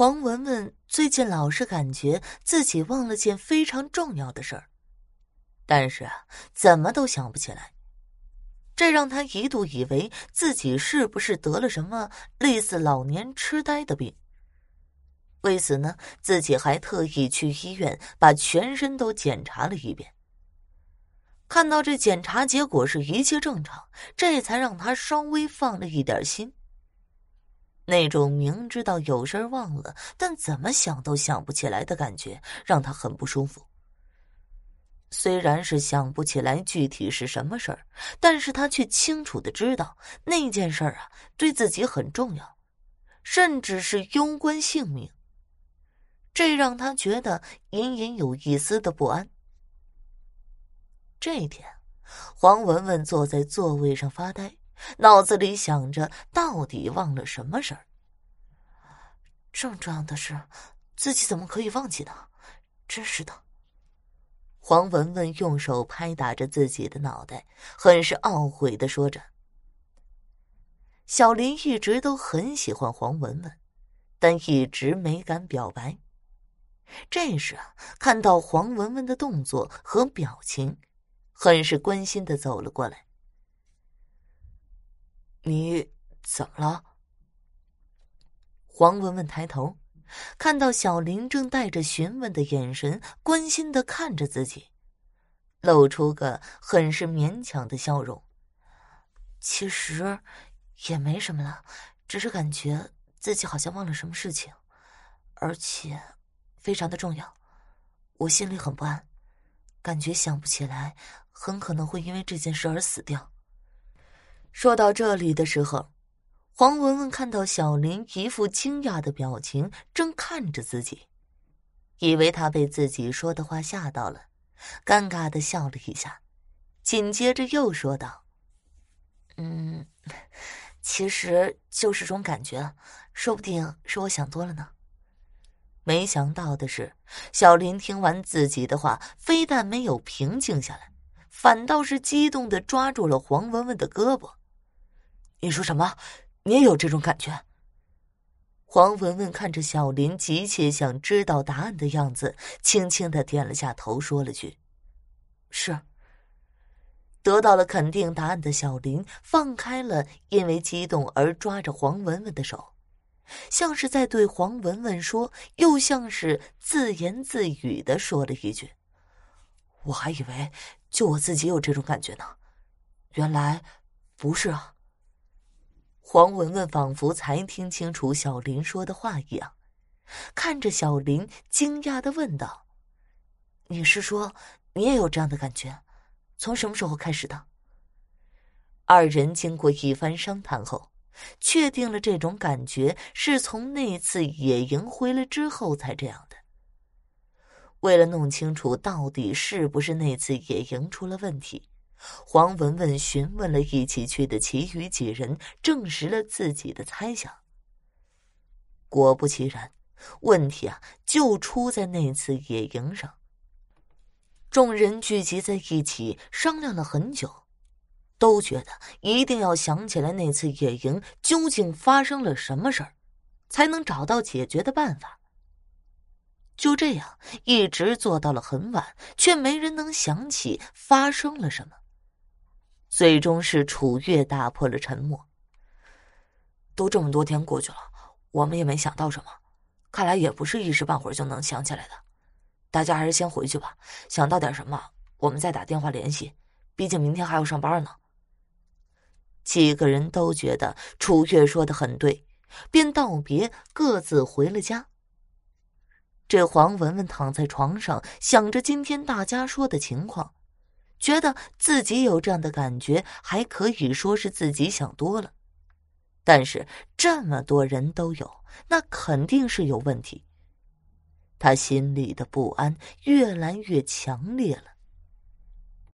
黄文文最近老是感觉自己忘了件非常重要的事儿，但是啊怎么都想不起来，这让他一度以为自己是不是得了什么类似老年痴呆的病。为此呢，自己还特意去医院把全身都检查了一遍。看到这检查结果是一切正常，这才让他稍微放了一点心。那种明知道有事忘了，但怎么想都想不起来的感觉，让他很不舒服。虽然是想不起来具体是什么事儿，但是他却清楚的知道那件事儿啊对自己很重要，甚至是攸关性命。这让他觉得隐隐有一丝的不安。这一天，黄文文坐在座位上发呆。脑子里想着，到底忘了什么事儿？这么重要的事，自己怎么可以忘记呢？真是的！黄文文用手拍打着自己的脑袋，很是懊悔的说着。小林一直都很喜欢黄文文，但一直没敢表白。这时，看到黄文文的动作和表情，很是关心的走了过来。你怎么了？黄文文抬头，看到小林正带着询问的眼神，关心的看着自己，露出个很是勉强的笑容。其实也没什么了，只是感觉自己好像忘了什么事情，而且非常的重要，我心里很不安，感觉想不起来，很可能会因为这件事而死掉。说到这里的时候，黄文文看到小林一副惊讶的表情，正看着自己，以为他被自己说的话吓到了，尴尬的笑了一下，紧接着又说道：“嗯，其实就是种感觉，说不定是我想多了呢。”没想到的是，小林听完自己的话，非但没有平静下来，反倒是激动的抓住了黄文文的胳膊。你说什么？你也有这种感觉？黄文文看着小林急切想知道答案的样子，轻轻的点了下头，说了句：“是。”得到了肯定答案的小林放开了因为激动而抓着黄文文的手，像是在对黄文文说，又像是自言自语的说了一句：“我还以为就我自己有这种感觉呢，原来不是啊。”黄文文仿佛才听清楚小林说的话一样，看着小林，惊讶的问道：“你是说你也有这样的感觉？从什么时候开始的？”二人经过一番商谈后，确定了这种感觉是从那次野营回来之后才这样的。为了弄清楚到底是不是那次野营出了问题。黄文文询问了一起去的其余几人，证实了自己的猜想。果不其然，问题啊就出在那次野营上。众人聚集在一起商量了很久，都觉得一定要想起来那次野营究竟发生了什么事儿，才能找到解决的办法。就这样一直做到了很晚，却没人能想起发生了什么。最终是楚月打破了沉默。都这么多天过去了，我们也没想到什么，看来也不是一时半会儿就能想起来的。大家还是先回去吧，想到点什么，我们再打电话联系。毕竟明天还要上班呢。几个人都觉得楚月说的很对，便道别，各自回了家。这黄文文躺在床上，想着今天大家说的情况。觉得自己有这样的感觉，还可以说是自己想多了。但是这么多人都有，那肯定是有问题。他心里的不安越来越强烈了。